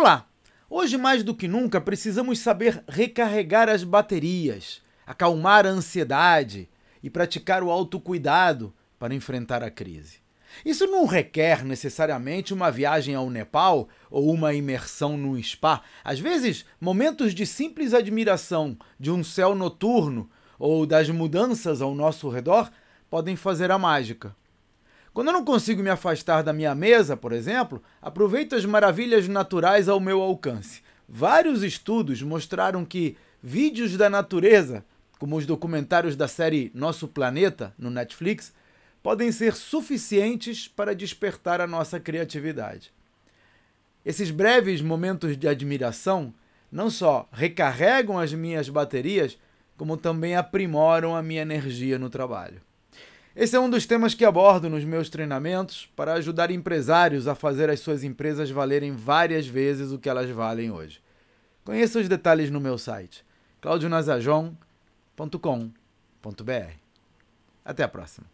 Olá! Hoje mais do que nunca precisamos saber recarregar as baterias, acalmar a ansiedade e praticar o autocuidado para enfrentar a crise. Isso não requer necessariamente uma viagem ao Nepal ou uma imersão no spa. Às vezes, momentos de simples admiração de um céu noturno ou das mudanças ao nosso redor podem fazer a mágica. Quando eu não consigo me afastar da minha mesa, por exemplo, aproveito as maravilhas naturais ao meu alcance. Vários estudos mostraram que vídeos da natureza, como os documentários da série Nosso Planeta no Netflix, podem ser suficientes para despertar a nossa criatividade. Esses breves momentos de admiração não só recarregam as minhas baterias, como também aprimoram a minha energia no trabalho. Esse é um dos temas que abordo nos meus treinamentos para ajudar empresários a fazer as suas empresas valerem várias vezes o que elas valem hoje. Conheça os detalhes no meu site claudionazajon.com.br. Até a próxima.